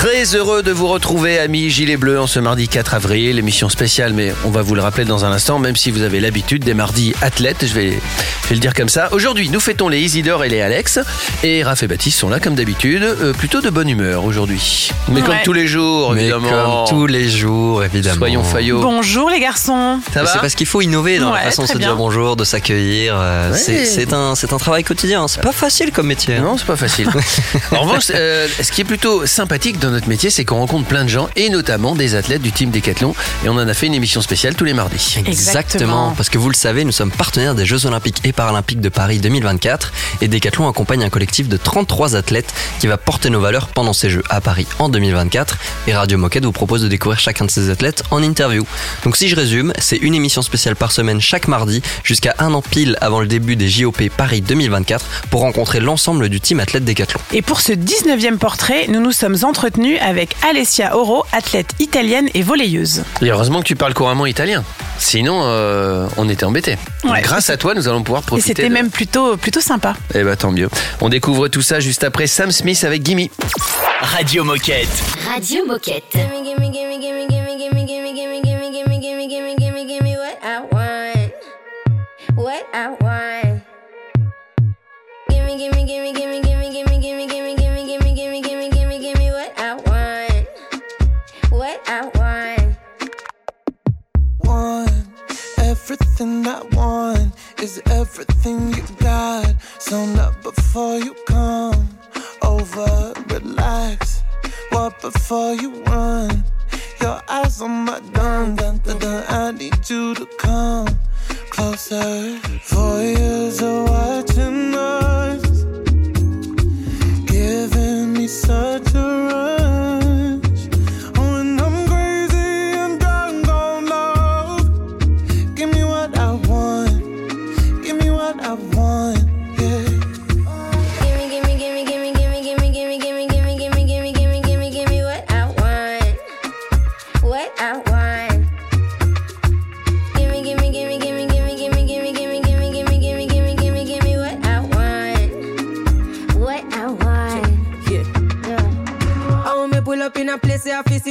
Très heureux de vous retrouver, amis Gilets Bleus, en ce mardi 4 avril. Émission spéciale, mais on va vous le rappeler dans un instant, même si vous avez l'habitude des mardis athlètes, je vais, je vais le dire comme ça. Aujourd'hui, nous fêtons les Isidore et les Alex. Et Raph et Baptiste sont là, comme d'habitude, euh, plutôt de bonne humeur aujourd'hui. Mais comme tous les jours, Mais évidemment. comme tous les jours, évidemment. Soyons faillots. Bonjour les garçons. Ça va C'est parce qu'il faut innover dans Ouais, la façon de se bien. dire bonjour, de s'accueillir. euh, Ouais. C'est un, travail quotidien. C'est pas facile comme métier. Non, c'est pas facile. en revanche, euh, ce qui est plutôt sympathique dans notre métier, c'est qu'on rencontre plein de gens, et notamment des athlètes du team Décathlon. Et on en a fait une émission spéciale tous les mardis. Exactement. Parce que vous le savez, nous sommes partenaires des Jeux Olympiques et Paralympiques de Paris 2024 et Decathlon accompagne un collectif de 33 athlètes qui va porter nos valeurs pendant ces Jeux à Paris en 2024 et Radio Moquette vous propose de découvrir chacun de ces athlètes en interview. Donc si je résume, c'est une émission spéciale par semaine chaque mardi jusqu'à un an pile avant le début des JOP Paris 2024 pour rencontrer l'ensemble du team athlète Decathlon. Et pour ce 19e portrait, nous nous sommes entretenus entretenu avec Alessia Oro, athlète italienne et volleyeuse. Et heureusement que tu parles couramment italien. Sinon, euh, on était embêtés. Ouais. Grâce à toi, nous allons pouvoir profiter. Et c'était de... même plutôt, plutôt sympa. Eh bah, ben, tant mieux. On découvre tout ça juste après Sam Smith avec Gimme. Radio Moquette. Radio Moquette. What I want. What I want. Gimme, Gimme, gimme, gimme, gimme, gimme, gimme, gimme. What I want. What I want. want. Everything I want is everything you got. So not before you come over, relax. What before you run? Your eyes on my gun, dun, dun, dun. I need you to come closer. Four years of watching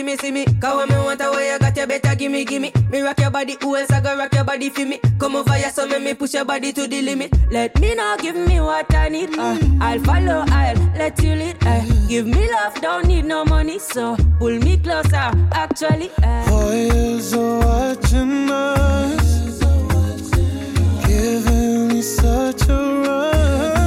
me, see me. Cause when me want a way I got you better gimme, gimme. Me rock your body, who else I go rock your body for me? Come over here, so make me push your body to the limit. Let me know, give me what I need. Uh, I'll follow, I'll let you lead. Uh, give me love, don't need no money, so pull me closer. Actually, uh. Years of watching us, giving me such a rush.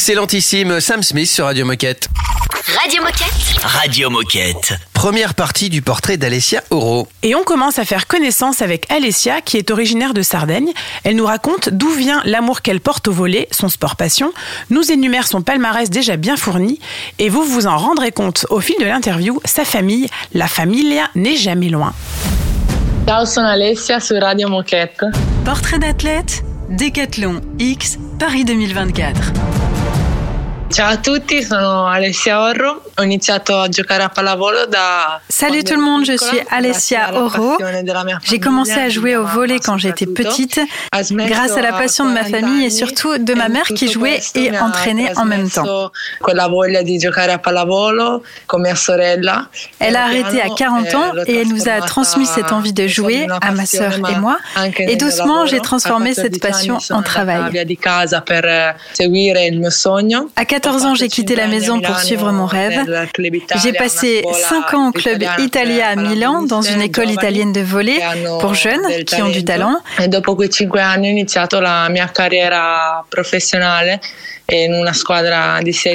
Excellentissime Sam Smith sur Radio Moquette. Radio Moquette. Radio Moquette. Première partie du portrait d'Alessia Oro. Et on commence à faire connaissance avec Alessia, qui est originaire de Sardaigne. Elle nous raconte d'où vient l'amour qu'elle porte au volet, son sport passion, nous énumère son palmarès déjà bien fourni, et vous vous en rendrez compte au fil de l'interview, sa famille, la famiglia n'est jamais loin. Ciao, sono Alessia su Radio Moquette. Portrait d'athlète, Décathlon X, Paris 2024. Ciao a tutti, sono Alessia Orro. Ho iniziato a giocare a pallavolo da. Salut tout le monde, je suis Alessia Oro. J'ai commencé à jouer au volet quand j'étais petite, grâce à la passion de ma famille et surtout de ma mère qui jouait et entraînait en même temps. Quella voglia di giocare a pallavolo con mia sorella. Elle a arrêté à 40 ans et elle nous a transmis cette envie de jouer à ma sœur et moi. Et doucement, j'ai transformé cette passion en travail. Eh. À 14 ans, j'ai quitté la maison pour suivre mon rêve. J'ai passé 5 ans au club Italia à Milan, dans une école italienne de volley pour jeunes qui ont du talent. E.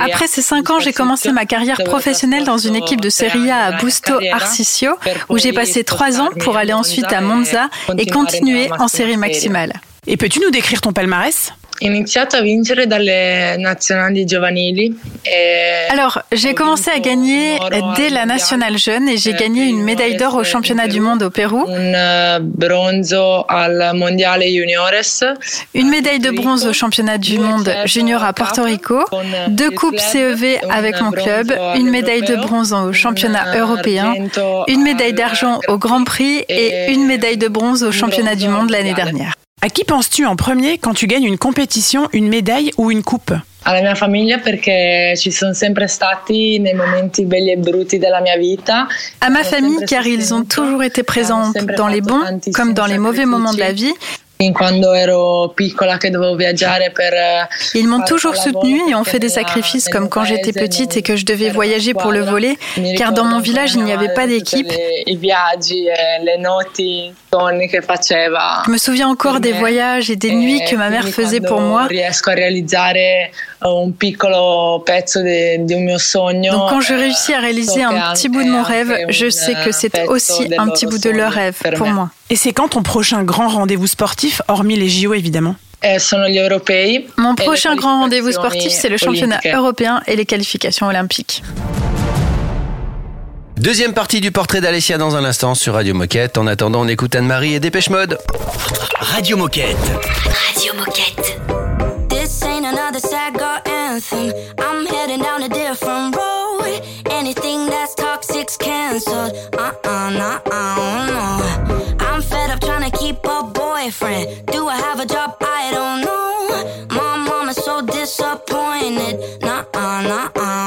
Après ces 5 ans, j'ai commencé ma carrière professionnelle dans une équipe de Serie A à Busto Arsizio, où j'ai passé 3 ans pour aller ensuite à Monza et continuer en série maximale. Et peux-tu nous décrire ton palmarès? Iniziato a vincere dalle nazionali giovanili. E Alors, j'ai commencé à gagner dès la nationale jeune et j'ai gagné une médaille d'or au championnat du monde au Pérou, un eh, une médaille de bronze au championnat du monde junior à Porto Rico, deux coupes CEV avec mon club, une médaille de bronze au championnat européen, une médaille d'argent au Grand Prix et une médaille de bronze au championnat du monde l'année dernière. À qui penses-tu en premier quand tu gagnes une compétition, une médaille ou une coupe Alla mia famiglia perché ci sono sempre stati nei momenti belli e brutti della mia vita. À ma famille car ils ont toujours été présents dans les bons comme dans les mauvais moments de la vie. Quando ero piccola che dovevo viaggiare per eh, Ils m'ont toujours soutenue et ont fait des sacrifices comme quand j'étais petite et que je devais voyager pour le voler, car dans mon village, il n'y avait pas d'équipe. I viaggi e. Je me souviens encore des voyages et des nuits que ma mère faisait pour moi. Riesco a realizzare un piccolo pezzo di, di un mio sogno. Donc quand je réussis à réaliser un petit bout de mon rêve, je sais que c'est aussi un petit bout de leur rêve pour moi. Et c'est quand ton prochain grand rendez-vous sportif, hormis les JO évidemment europei. Mon prochain grand rendez-vous sportif, c'est le championnat européen et les qualifications olympiques. Deuxième partie du portrait d'Alessia dans un instant sur Radio Moquette. En attendant, on écoute Anne-Marie et Dépêche Mode. Radio Moquette. Radio Moquette. This ain't another sad girl anthem. I'm heading down a different road. Anything that's toxic's cancelled. Uh-uh, nah, no. Boyfriend. Do I have a job? I don't know. My mom is so disappointed. Nah, nah, uh,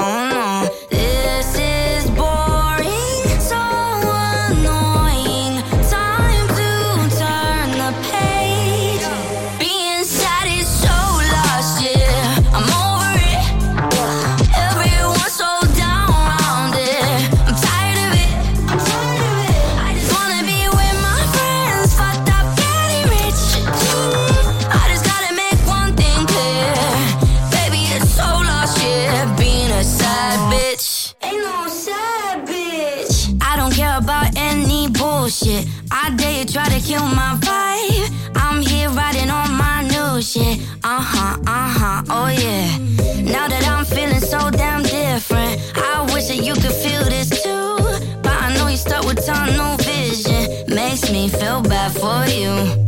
for you.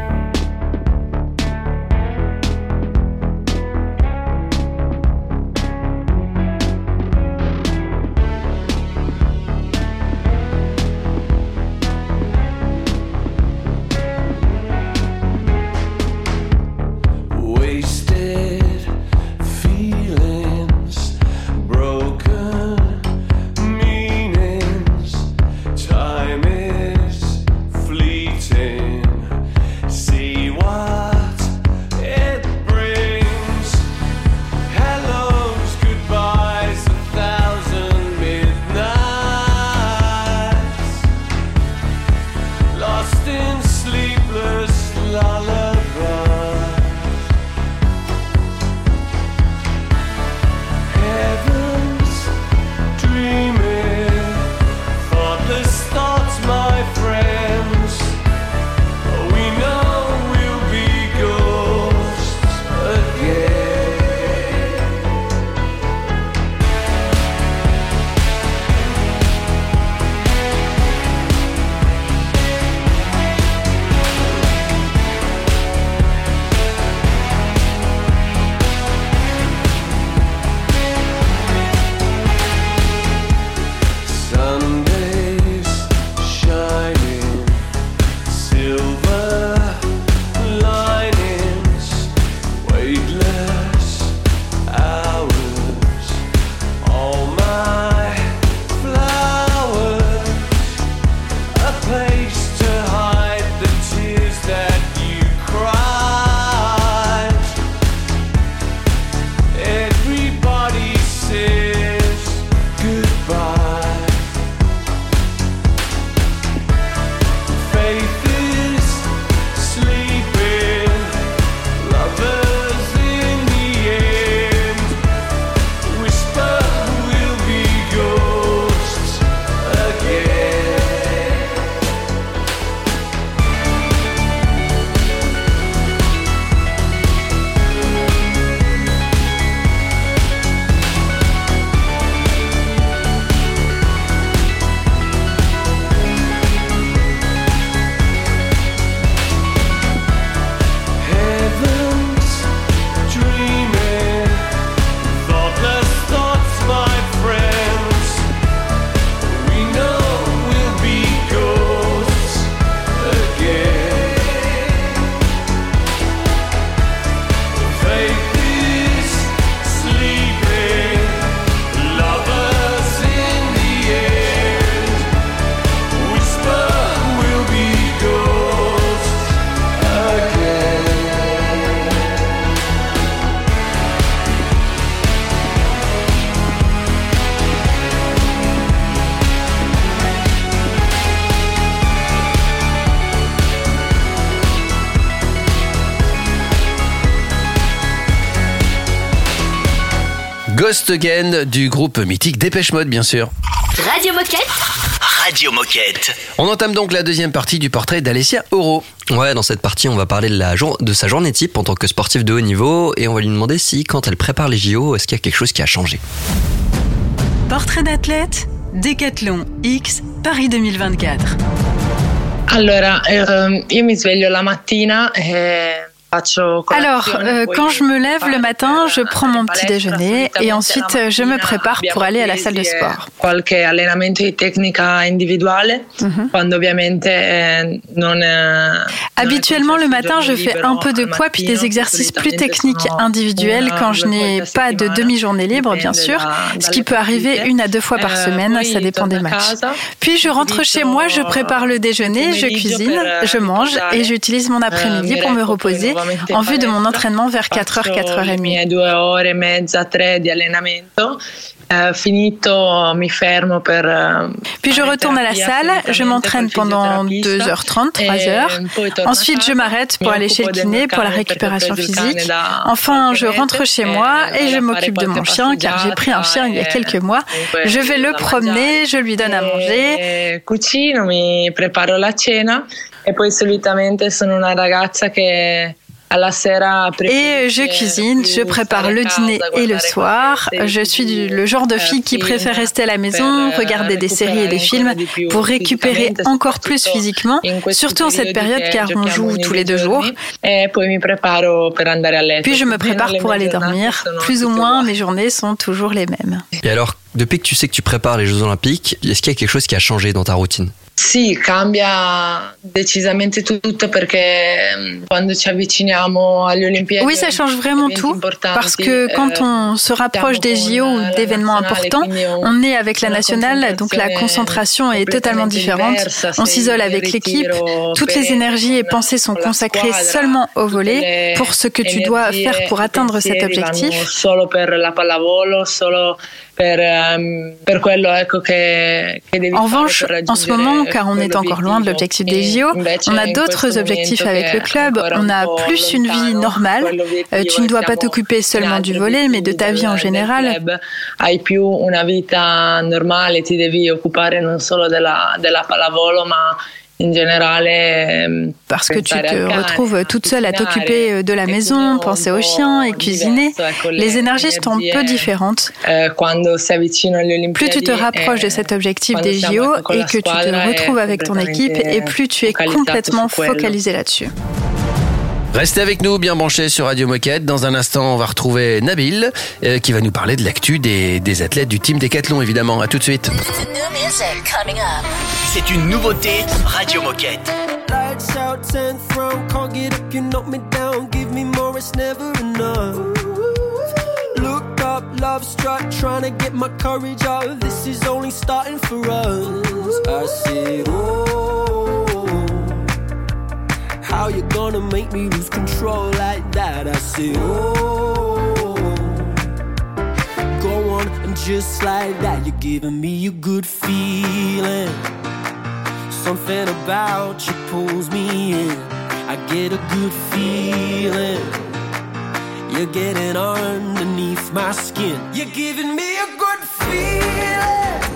Ghost Again du groupe mythique Dépêche Mode, bien sûr. Radio Moquette. Radio Moquette. On entame donc la deuxième partie du portrait d'Alessia Oro. Ouais, dans cette partie, on va parler de, la jour- de sa journée type en tant que sportif de haut niveau et on va lui demander si, quand elle prépare les JO, est-ce qu'il y a quelque chose qui a changé? Portrait d'athlète, Décathlon X, Paris 2024. Allora, ehm, io mi sveglio la mattina e Alors, euh, quand je me lève le matin, je per prends mon petit déjeuner et ensuite euh, je me prépare pour aller à la salle de pesi e sport. Qualche allenamento di tecnica individuale, Mhm. quando ovviamente eh, non eh, Habituellement, le matin, je fais un peu de poids puis des exercices plus techniques individuels quand je n'ai pas de demi-journée libre, bien sûr, ce qui peut arriver une à deux fois par semaine, ça dépend des matchs. Puis je rentre chez moi, je prépare le déjeuner, je cuisine, je mange et j'utilise mon après-midi pour me reposer en vue de mon entraînement vers 4h, le 4h30. mie due ore e. Eh, finito, mi fermo per. eh, Puis je retourne à la salle, je m'entraîne pendant 2h30, 3h. Ensuite, je m'arrête pour aller chez le kiné pour la récupération physique. Enfin, je rentre chez moi et je m'occupe de mon chien car j'ai pris un chien il y a quelques mois. Je vais le promener, je lui donne à manger. Eh, cucino, mi preparo la cena e poi solitamente sono una ragazza che Et je cuisine, je prépare le dîner et le soir. Je suis le genre de fille qui préfère rester à la maison, regarder des séries et des films pour récupérer encore plus physiquement, surtout en cette période car on joue tous les deux jours. e. Puis je me prépare pour aller dormir. Plus ou moins, mes journées sont toujours les mêmes. Et alors, depuis que tu sais que tu prépares les Jeux Olympiques, est-ce qu'il y a quelque chose qui a changé dans ta routine? Sì, cambia decisamente tutto perché quando ci avviciniamo alle Olimpiadi Oui, ça change vraiment tout parce que quand on se rapproche des JO ou d'événements importants, on est avec la nationale, donc la concentration est totalement différente. On s'isole avec l'équipe, toutes les énergies et pensées sont consacrées seulement au volet pour ce que tu dois faire pour atteindre cet objectif. Solo per la pallavolo, solo per, ehm, per quello ecco che, che devi En revanche, en ce moment, car on est encore loin de l'objectif des JO, on a d'autres objectifs avec le club, on a plus une vie normale. Tu ne dois pas t'occuper seulement du volet, mais de ta vie en général. hai più una vita normale, ti devi occupare non solo della, della pallavolo, ma in generale ehm, Parce que tu te retrouves toute seule à t'occuper euh, de la maison, penser aux chiens et cuisiner. Les énergies sont un peu différentes. Plus tu te rapproches de cet objectif des JO et que tu te retrouves avec ton équipe, et plus tu es complètement focalisé là-dessus. Restez avec nous, bien branchés sur Radio Moquette. Dans un instant, on va retrouver Nabil, euh, qui va nous parler de l'actu des, des athlètes du team Décathlon, évidemment. À tout de suite. C'est une nouveauté Radio Moquette. Lights out, 10th round, can't get up, you knock me down. Give me more, it's never enough. Look up, love struck, trying to get my courage up. This is only starting for us. I said, oh, how you gonna make me lose control like that? I said, oh, go on and just like that, you're giving me a good feeling. Something about you pulls me in. I get a good feeling. You're getting underneath my skin. You're giving me a good feeling.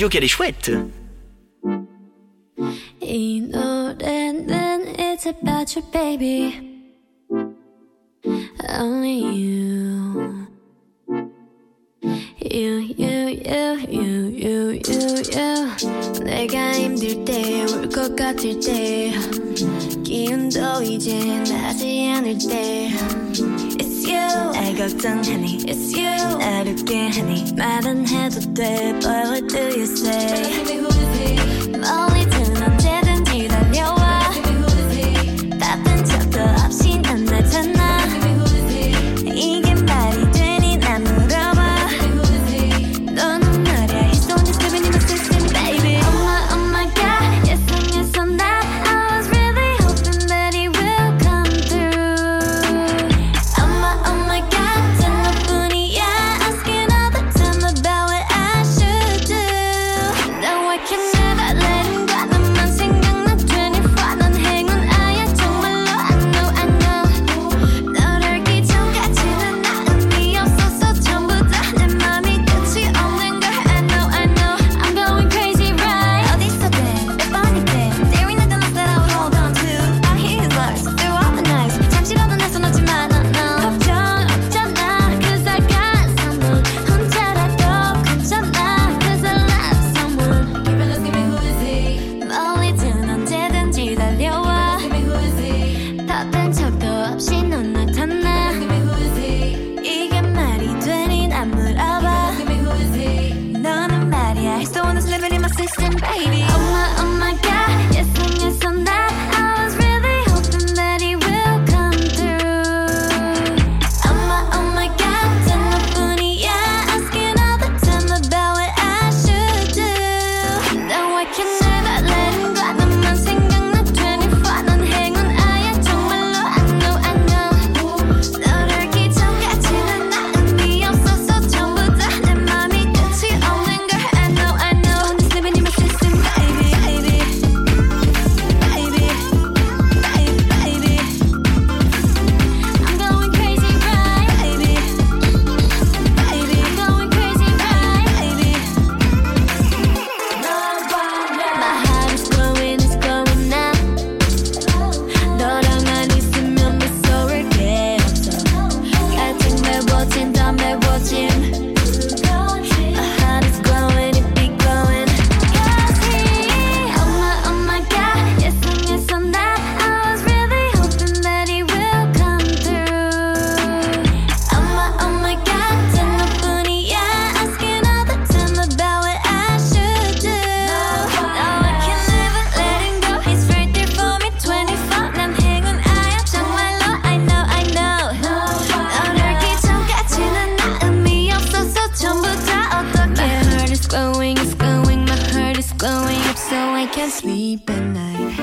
radio qu'elle est chouette. It's about your baby. Only you. You, you, you, you, you, you, you. 내가 힘들 때, 울 것 같을 때. 기운도 이제 나지 않을 때. It's you. 날 걱정하니. It's you. 어렵게 하니. 말은 해도 돼, but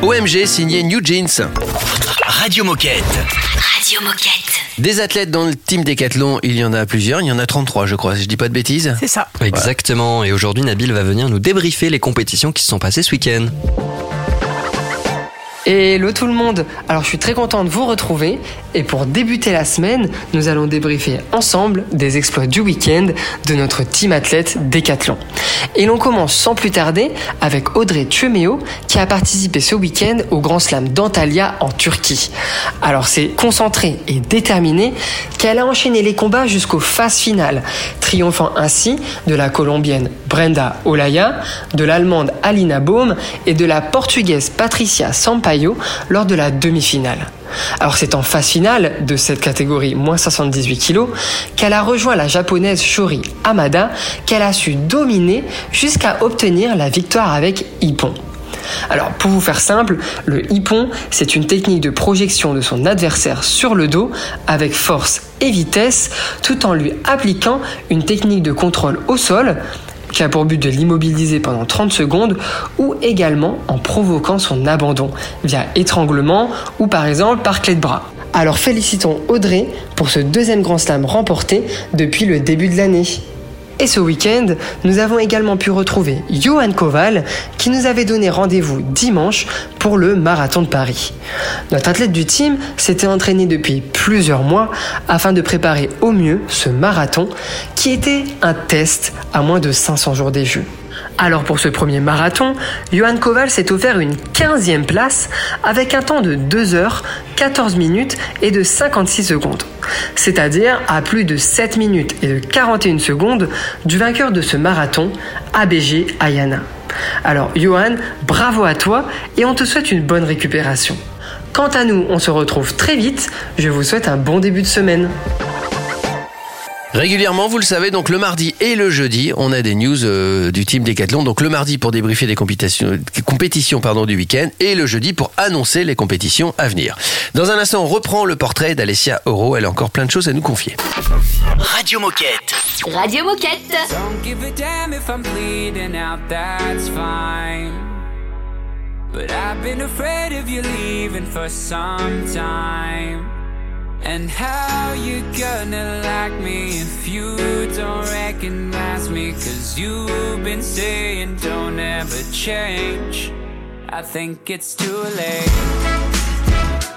OMG signé New Jeans. Radio Moquette. Radio Moquette. Des athlètes dans le team Décathlon, il y en a plusieurs, il y en a 33 je crois, si je dis pas de bêtises. C'est ça. Exactement, et aujourd'hui Nabil va venir nous débriefer les compétitions qui se sont passées ce week-end. Hello tout le monde Alors je suis très content de vous retrouver et pour débuter la semaine, nous allons débriefer ensemble des exploits du week-end de notre team athlète Décathlon. Et l'on commence sans plus tarder avec Audrey Tuemeo qui a participé ce week-end au Grand Slam d'Antalya en Turquie. Alors c'est concentrée et déterminée qu'elle a enchaîné les combats jusqu'aux phases finales, triomphant ainsi de la Colombienne Brenda Olaya, de l'Allemande Alina Baum et de la Portugaise Patricia Sampaio lors de la demi-finale. Alors c'est en phase finale de cette catégorie moins 78 kg qu'elle a rejoint la japonaise Shori Hamada qu'elle a su dominer jusqu'à obtenir la victoire avec Ippon. Alors pour vous faire simple, le hippon, c'est une technique de projection de son adversaire sur le dos avec force et vitesse tout en lui appliquant une technique de contrôle au sol qui a pour but de l'immobiliser pendant 30 secondes ou également en provoquant son abandon via étranglement ou par exemple par clé de bras. Alors félicitons Audrey pour ce deuxième grand slam remporté depuis le début de l'année. Et ce week-end, nous avons également pu retrouver Johan Koval qui nous avait donné rendez-vous dimanche pour le marathon de Paris. Notre athlète du team s'était entraîné depuis plusieurs mois afin de préparer au mieux ce marathon qui était un test à moins de 500 jours des Jeux. Alors pour ce premier marathon, Johan Koval s'est offert une 15e place avec un temps de 2 heures, 14 minutes et de 56 secondes. C'est-à-dire à plus de 7 minutes et de 41 secondes du vainqueur de ce marathon, ABG Ayana. Alors Johan, bravo à toi et on te souhaite une bonne récupération. Quant à nous, on se retrouve très vite. Je vous souhaite un bon début de semaine. Régulièrement, vous le savez, donc le mardi et le jeudi, on a des news euh, du team Decathlon. Donc le mardi pour débriefer des compétitions, compétitions pardon, du week-end et le jeudi pour annoncer les compétitions à venir. Dans un instant, on reprend le portrait d'Alessia Oro. Elle a encore plein de choses à nous confier. Radio Moquette. Radio Moquette. Don't give a damn if I'm bleeding out, that's fine. But I've been afraid of you leaving for some time. And how you gonna like me if you don't recognize me? Cause you've been saying don't ever change. I think it's too late.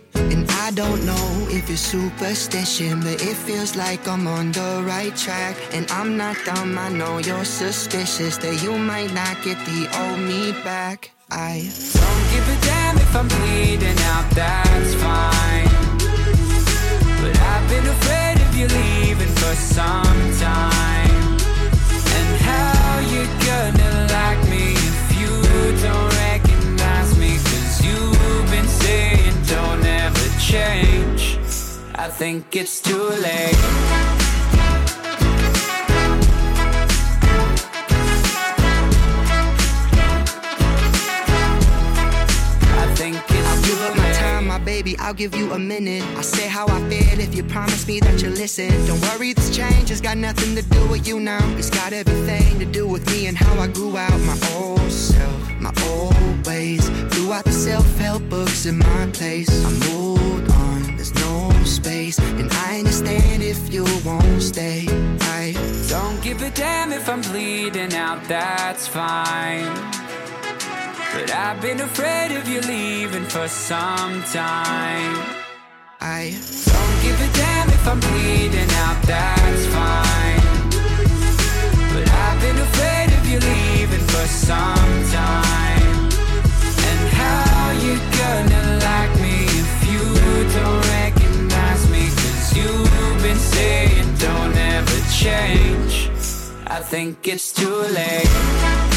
And I don't know if it's superstition, but it feels like I'm on the right track. And I'm not dumb, I know you're suspicious that you might not get the old me back. I Don't give a damn if I'm bleeding out, that's it's too late. I think it's I'll give up my time, my baby. I'll give you a minute. I'll say how I feel if you promise me that you'll listen. Don't worry, this change has got nothing to do with you now. It's got everything to do with me and how I grew out my old self, my old ways. Threw out the self-help books in my place. I moved on. There's no space, and I understand if you won't stay. I Don't give a damn if I'm bleeding out, that's fine. But I've been afraid of you leaving for some time. I Don't give a damn if I'm bleeding out, that's fine. But I've been afraid of you leaving for some time. And how you gonna like me if you don't you've been saying don't ever change. I think it's too late.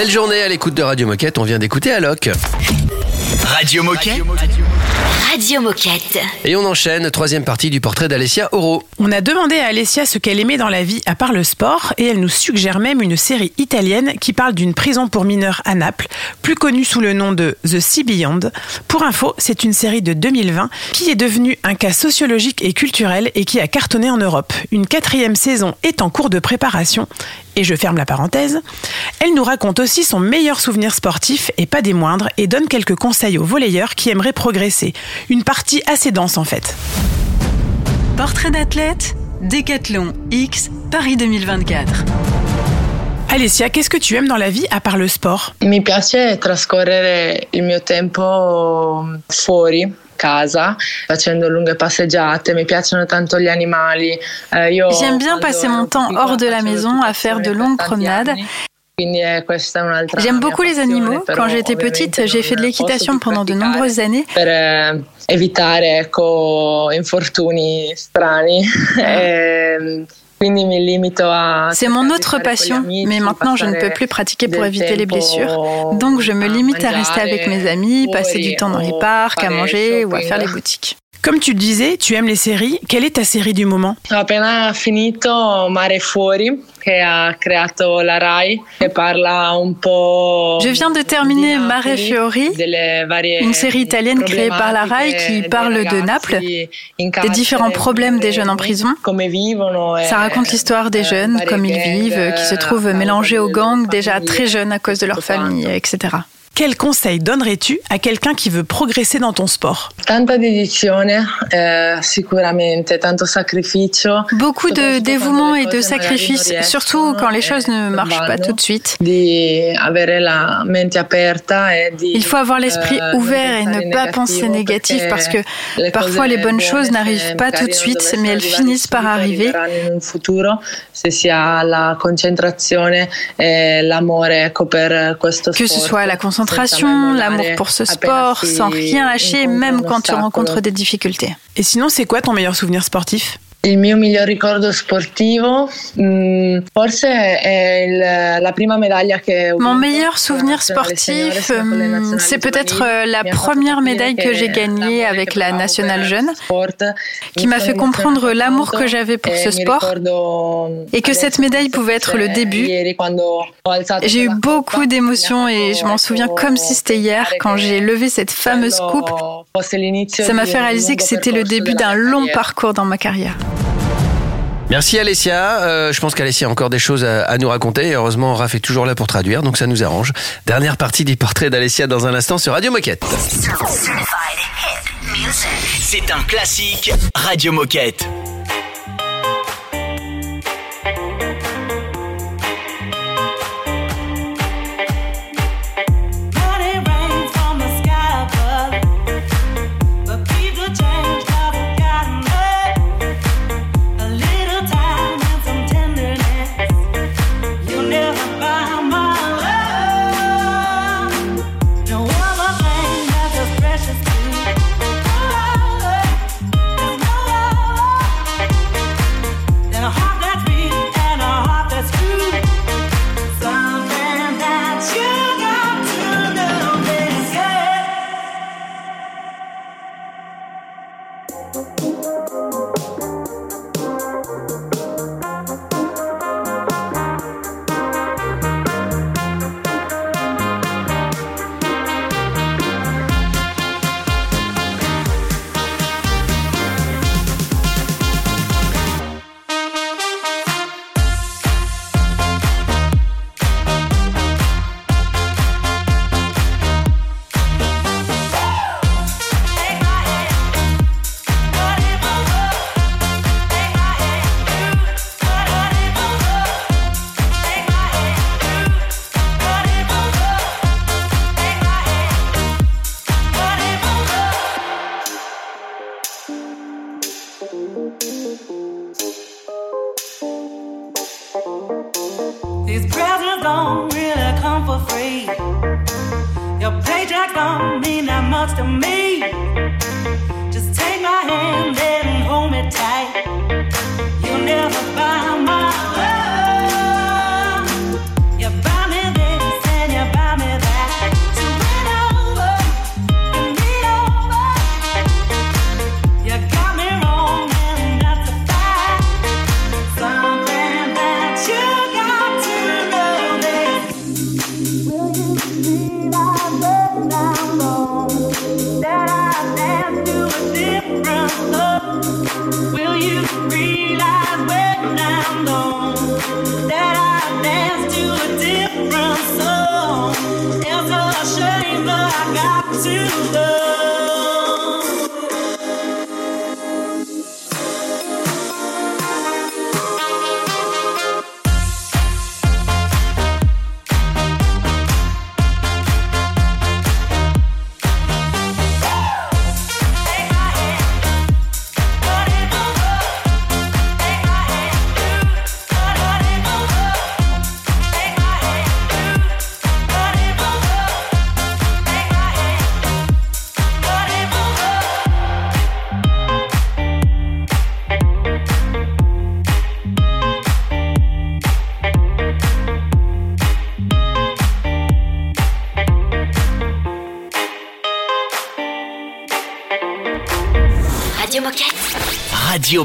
Belle journée à l'écoute de Radio Moquette. On vient d'écouter Alok. Radio Moquette. Radio Moquette. Et on enchaîne, troisième partie du portrait d'Alessia Oro. On a demandé à Alessia ce qu'elle aimait dans la vie à part le sport et elle nous suggère même une série italienne qui parle d'une prison pour mineurs à Naples, plus connue sous le nom de The Sea Beyond. Pour info, c'est une série de 2020 qui est devenue un cas sociologique et culturel et qui a cartonné en Europe. Une quatrième saison est en cours de préparation et je ferme la parenthèse. Elle nous raconte aussi son meilleur souvenir sportif et pas des moindres et donne quelques conseils aux volleyeurs qui aimeraient progresser. Une partie assez dense en fait. Portrait d'athlète, Décathlon X, Paris 2024. Alessia, qu'est-ce que tu aimes dans la vie à part le sport? Mi piace trascorrere il mio tempo fuori casa facendo lunghe passeggiate, mi piacciono tanto gli animali. Eh, io J'aime bien passer mon temps hors de la maison à faire de longues promenades. Eh, J'aime beaucoup les animaux. Quand j'étais petite, j'ai fait de l'équitation pendant de nombreuses années. per eh, evitare ecco, infortuni strani. A C'est mon autre passion, mais maintenant je ne peux plus pratiquer pour éviter les blessures. Donc je me limite à rester avec mes amis, passer du temps dans les parcs, à manger ou à faire les boutiques. Comme tu le disais, tu aimes les séries. Quelle est ta série du moment? Ho appena finito Mare Fuori che ha creato la Rai che parla un po' Je viens de terminer Mare Fiori, une série italienne créée par la RAI qui parle de Naples, des différents problèmes des jeunes en prison. come vivono e Ça raconte l'histoire des jeunes, comme ils vivent, qui se trouvent mélangés aux gangs déjà très jeunes à cause de leur famille, etc. Quel conseil donnerais-tu à quelqu'un qui veut progresser dans ton sport? Tanta dedizione, eh, sicuramente, tanto sacrificio. Beaucoup de dévouement et de sacrifice, surtout quand les choses ne marchent pas tout de suite. Di avere la mente aperta e di Il faut avoir l'esprit eh, ouvert et ne pas penser négatif parce que parfois les bonnes choses n'arrivent pas tout de suite, mais elles finissent par arriver. arriveranno in un futuro se si ha la concentrazione e l'amore ecco, per questo Que ce sport. soit la concentration, l'amour pour ce sport, sans rien lâcher, même quand tu rencontres des difficultés. Et sinon, c'est quoi ton meilleur souvenir sportif? Il mio miglior ricordo sportivo, mm, forse è il- la prima medaglia che ho Mon meilleur souvenir sportif, nazionali c'est peut-être euh, la première médaille que j'ai gagnée avec la nationale jeune, qui m'a fait comprendre l'amour que j'avais pour ce sport et que cette médaille pouvait être le début. J'ai eu beaucoup d'émotions et je m'en souviens comme si c'était hier quand j'ai levé cette fameuse coupe. Ça m'a fait réaliser que c'était le début d'un long parcours dans ma carrière. Merci Alessia. Euh, je pense qu'Alessia a encore des choses à, à nous raconter. Et heureusement, Raph est toujours là pour traduire, donc ça nous arrange. Dernière partie du portrait d'Alessia dans un instant sur Radio Moquette. C'est un classique Radio Moquette. I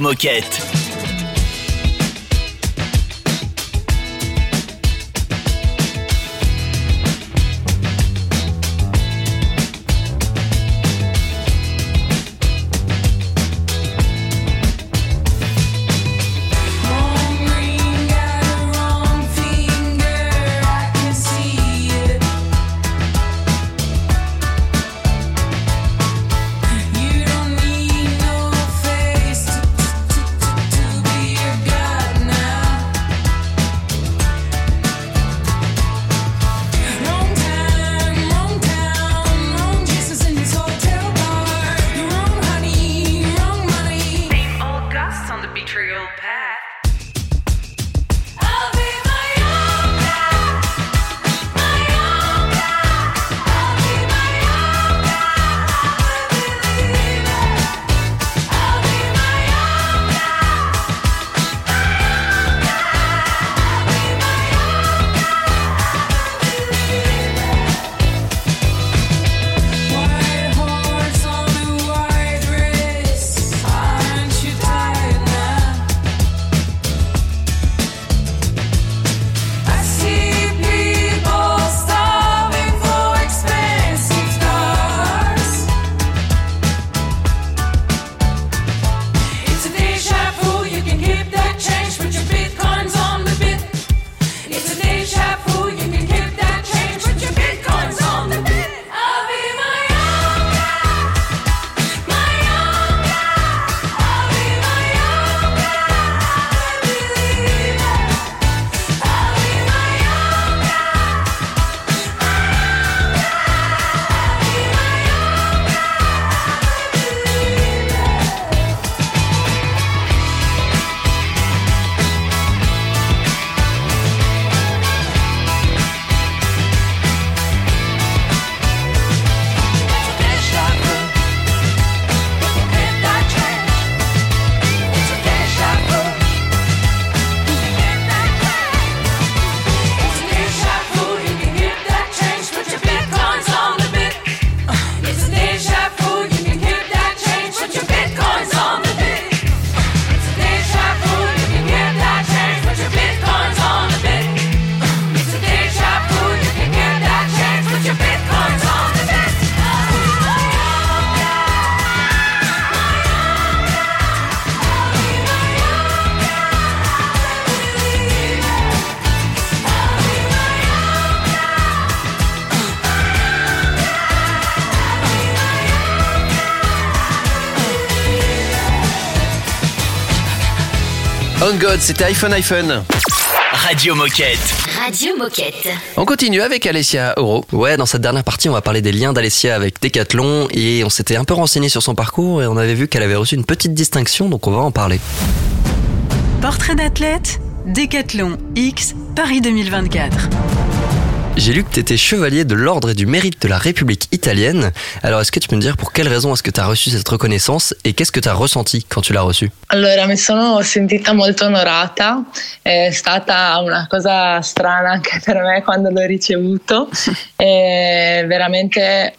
Moquette. God, c'était iPhone iPhone. Radio Moquette. Radio Moquette. On continue avec Alessia Oro. Ouais, dans cette dernière partie, on va parler des liens d'Alessia avec Decathlon et on s'était un peu renseigné sur son parcours et on avait vu qu'elle avait reçu une petite distinction, donc on va en parler. Portrait d'athlète, Décathlon X, Paris 2024. J'ai lu que tu étais chevalier de l'ordre et du mérite de la République italienne. Alors est-ce que tu peux me dire pour quelle raison est-ce que tu as reçu cette reconnaissance et qu'est-ce que tu as ressenti quand tu l'as reçue? Allora, mi sono sentita molto onorata, è stata una cosa strana anche per me quando l'ho ricevuto, è veramente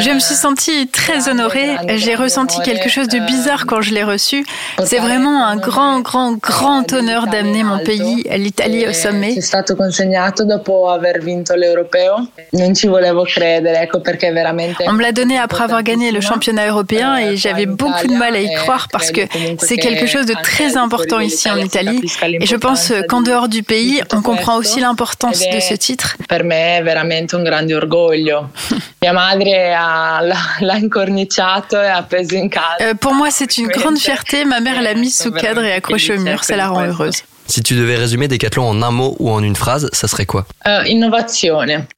Je me suis sentie très honorée. J'ai ressenti quelque chose de bizarre quand je l'ai reçu. C'est vraiment un grand, grand, grand honneur d'amener mon pays, l'Italie, au sommet. Stato consegnato dopo aver vinto vinto l'europeo. Non ci volevo credere, ecco perché veramente... On me l'a donné après avoir gagné le championnat européen et j'avais beaucoup de mal à y croire parce que c'est quelque chose de très important ici en Italie. Et je pense qu'en dehors du pays, on comprend aussi l'importance de ce titre. Per me è veramente un grande orgoglio. Mia madre ha- l'ha, l'ha incorniciato e ha appeso in casa. Pour moi, c'est une grande fierté. Ma mère l'a mise sous cadre et accrochée au mur. Ça la rend heureuse. Si tu devais résumer Decathlon en un mot ou en une phrase, ça serait quoi Eh, innovazione.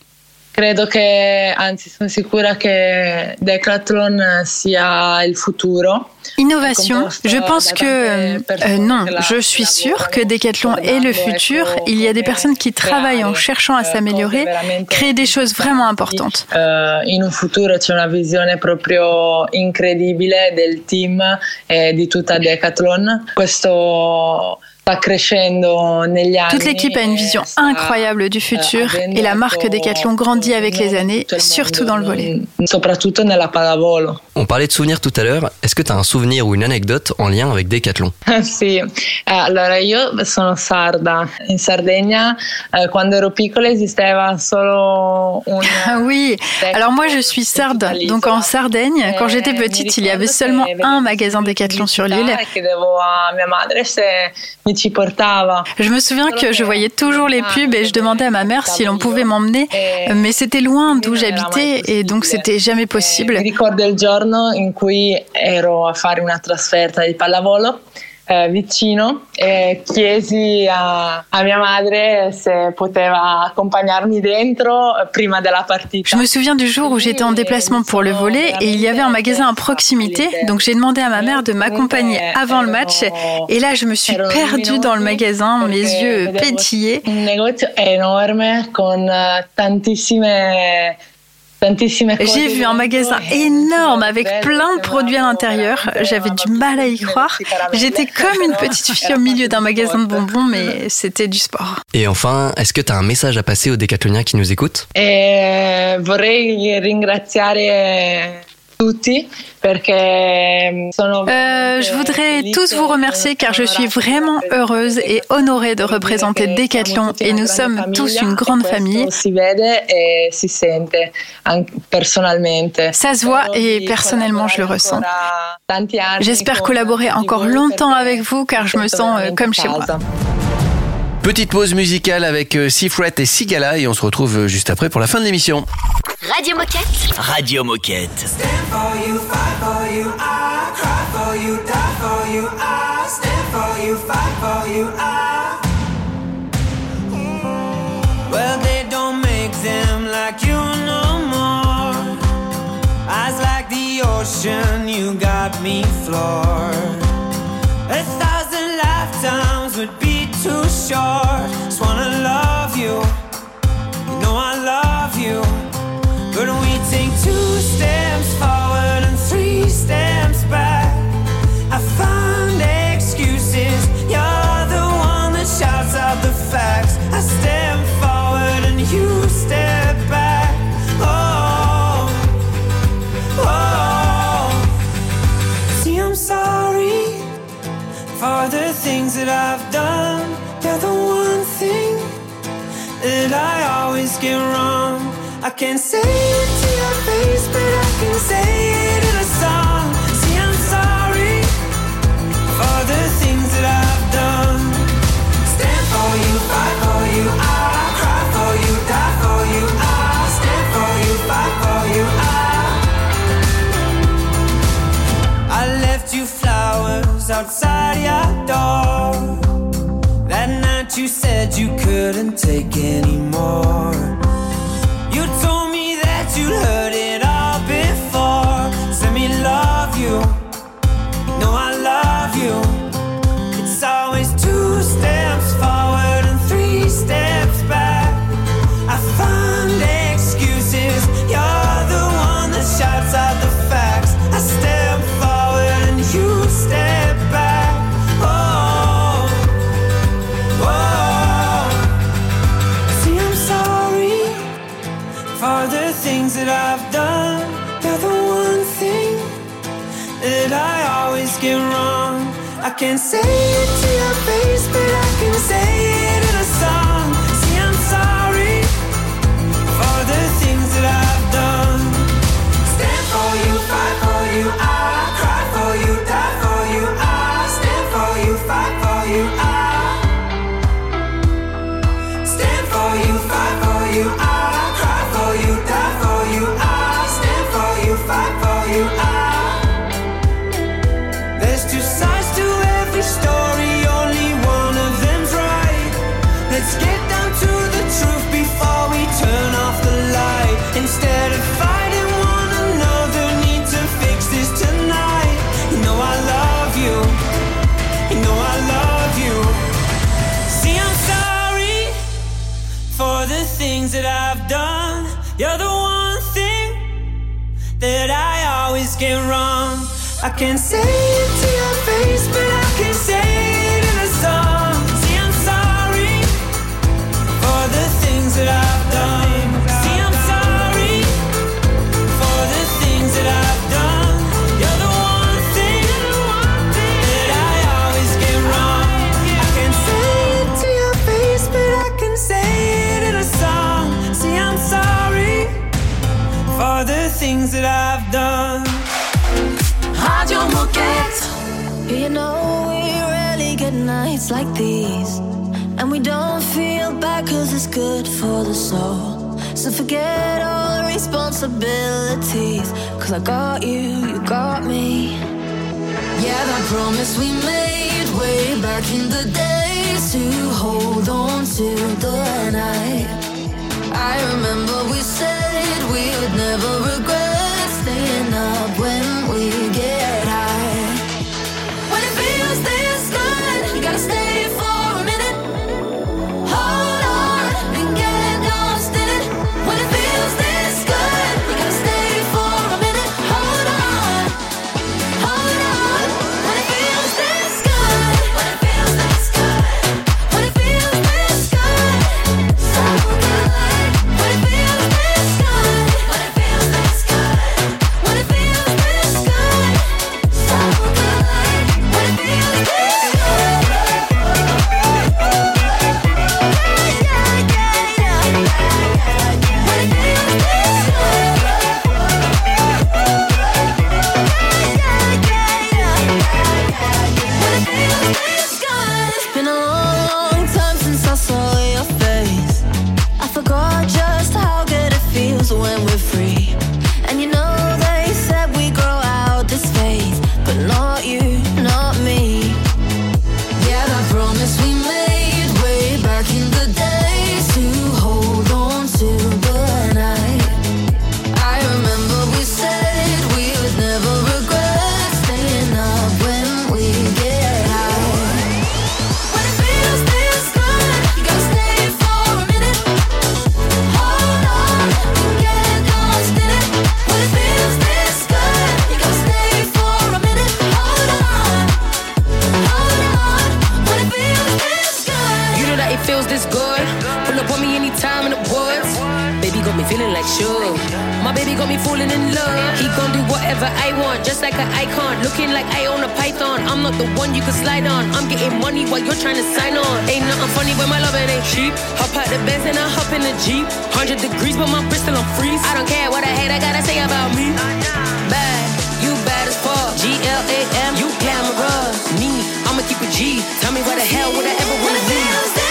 Credo che, anzi sono sicura che Decathlon sia il futuro. Innovation. Je pense que euh, non. Je suis sûre que Decathlon est le futur. Il y a des personnes qui travaillent en cherchant à s'améliorer, créer des choses vraiment importantes. Eh, in un futuro c'è una visione proprio incredibile del team e di tutta Decathlon. Questo sta crescendo negli anni. Toute l'équipe a une vision incroyable du futur et la marque Decathlon grandit avec les années, surtout dans le volet. Soprattutto nella pallavolo. On parlait de souvenirs tout à l'heure. Est-ce que tu as un souvenir ou une anecdote en lien avec Decathlon? Sì, Eh, allora io sono sarda. In Sardegna, eh, quando ero piccola, esisteva solo un. Ah oui, alors moi je suis sarde, donc en Sardaigne, quand j'étais petite, il y avait seulement un magasin Decathlon sur l'île. Je me souviens que je voyais toujours les pubs et je demandais à ma mère si l'on pouvait m'emmener, mais c'était loin d'où j'habitais et donc c'était jamais possible. Mi ricordo il giorno in cui ero a fare una trasferta di pallavolo eh, vicino e chiesi a, a mia madre se poteva accompagnarmi dentro prima della partita. Je me souviens du jour où j'étais en déplacement pour le volet et il y avait un magasin à proximité, donc j'ai demandé à ma mère de m'accompagner avant le match et là je me suis perdue dans le magasin, mes yeux pétillaient. Un negozio enorme con eh, tantissime J'ai vu un magasin énorme avec plein de produits à l'intérieur. J'avais du mal à y croire. J'étais comme une petite fille au milieu d'un magasin de bonbons, mais c'était du sport. Et enfin, est-ce que tu as un message à passer aux décathloniens qui nous écoutent? E ringraziare tutti perché sono Euh, je voudrais tous vous remercier car je suis vraiment heureuse et honorée de représenter Decathlon et nous sommes tous une grande famille. si vede e si sente anche personalmente. Ça se voit et personnellement je le ressens. J'espère collaborer encore longtemps avec vous car je me sens euh, comme chez moi. Petite pause musicale avec euh, Seafret et Sigala et on se retrouve euh, juste après pour la fin de l'émission. Radio Moquette. Radio Moquette. for you, fight for you, I cry for you, die for you, I stand for you, fight for you, I. Well, they don't make them like you no more. Eyes like the ocean, you got me floored. A thousand lifetimes would be too short. That I've done. You're the one thing that I always get wrong. I can't say it to your face, but I can say it in a song. See, I'm sorry for the things that I've done. Stand for you, fight for you, I cry for you, die for you, I stand for you, fight for you, I. I left you flowers outside said you couldn't take anymore. Can't say it to your face, but I can say can say nights like these. And we don't feel bad cause it's good for the soul. So forget all the responsibilities. Cause I got you, you got me. Yeah, that promise we made way back in the days to hold on to the night. I remember we said we would never regret staying up when we get like an icon. Looking like I own a python. I'm not the one you can slide on. I'm getting money while you're trying to sign on. Ain't nothing funny when my loving ain't cheap. Hop out the Benz and I hop in the Jeep. 100 degrees, but my Bristol on freeze. I don't care what I hate, I gotta say about me. Bad, you bad as fuck. G L A M, you glamorous. Me, I'ma keep it G. Tell me why the hell would I ever wanna be?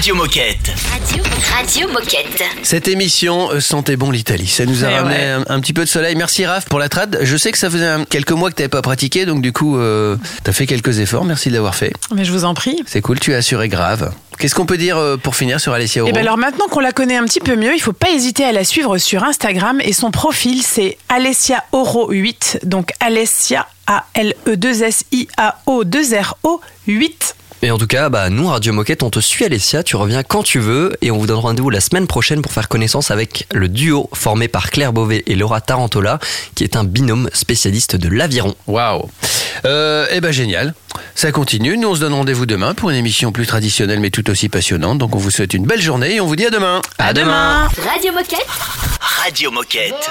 Radio Moquette. Radio, Radio Moquette. Cette émission euh, sentait bon l'Italie. Ça nous a Eh ramené ouais. un, un petit peu de soleil. Merci Raph pour la trad. Je sais que ça faisait un- quelques mois que tu n'avais pas pratiqué, donc du coup, euh, tu as fait quelques efforts. Merci de l'avoir fait. Mais je vous en prie. C'est cool, tu as assuré grave. Qu'est-ce qu'on peut dire euh, pour finir sur Alessia Et Oro ben alors maintenant qu'on la connaît un petit peu mieux, il faut pas hésiter à la suivre sur Instagram et son profil c'est Alessia Oro 8, donc Alessia A L E 2 S I A O 2 R O 8. Et en tout cas, bah, nous, Radio Moquette, on te suit, Alessia. Tu reviens quand tu veux et on vous donne rendez-vous la semaine prochaine pour faire connaissance avec le duo formé par Claire Beauvais et Laura Tarantola, qui est un binôme spécialiste de l'aviron. Waouh euh, Eh ben génial. Ça continue. Nous, on se donne rendez-vous demain pour une émission plus traditionnelle mais tout aussi passionnante. Donc, on vous souhaite une belle journée et on vous dit à demain. À demain. Radio Moquette. Radio Moquette.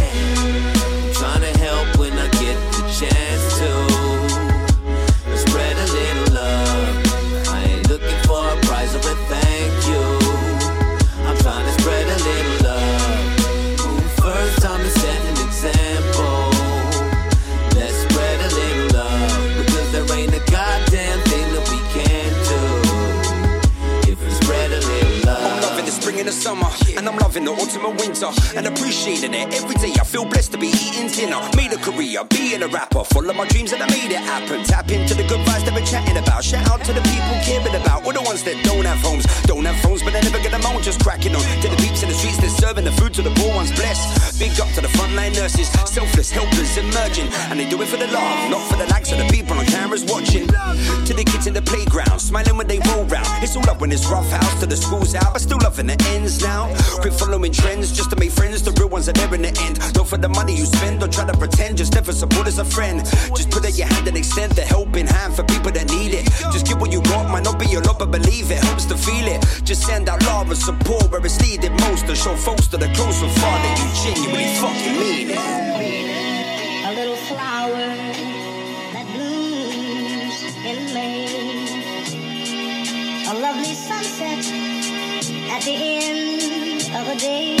And appreciating it every day. I feel blessed to be eating dinner, made career, being a rapper, follow my dreams and I made it happen. Tap into the good vibes that we're chatting about. Shout out to the people caring about, all the ones that don't have homes, don't have phones, but they never get them on, just cracking on. To the peeps in the streets, they're serving the food to the poor ones, blessed. Big up to the frontline nurses, selfless, helpers, emerging, and they do it for the love, not for the likes of the people on cameras watching. To the kids in the playground, smiling when they roll round. It's all up when it's rough house to the schools out, but still loving the ends now. Quit following trends just to make friends. The real ones are there in the end. Don't for the money you spend, don't try to pretend. Just never support as a friend. Just put out your hand and extend the helping hand for people that need it. Just give what you got, might not be a lot, but believe it helps to feel it. Just send out love and support where it's needed most. To show folks that are close and far that you genuinely fucking mean it. A little flower that blooms in May. A lovely sunset at the end of a day.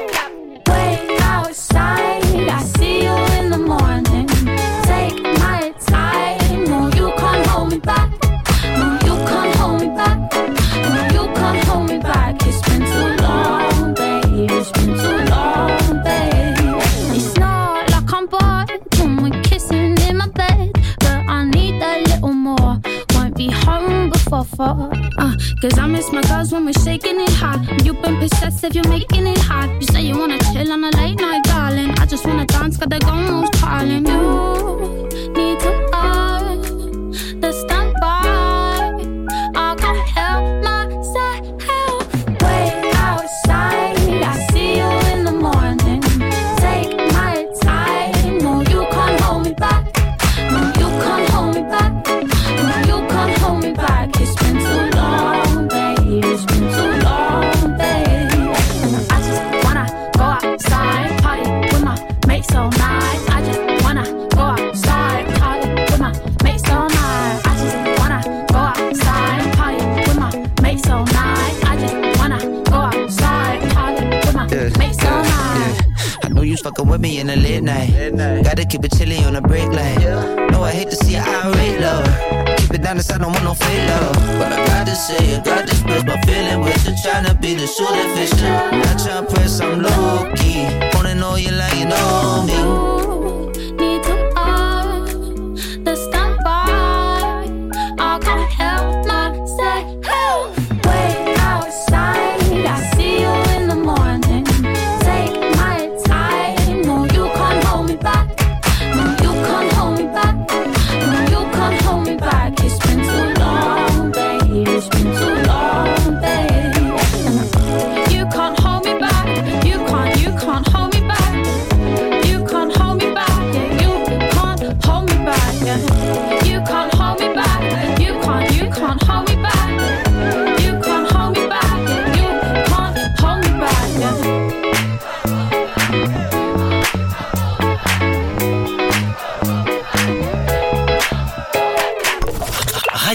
Cause I miss my girls when we're shaking it hard. You've been possessive, you're making it hard. You say you wanna chill on a late night, darling. I just wanna dance, got the gong calling. You So that fish.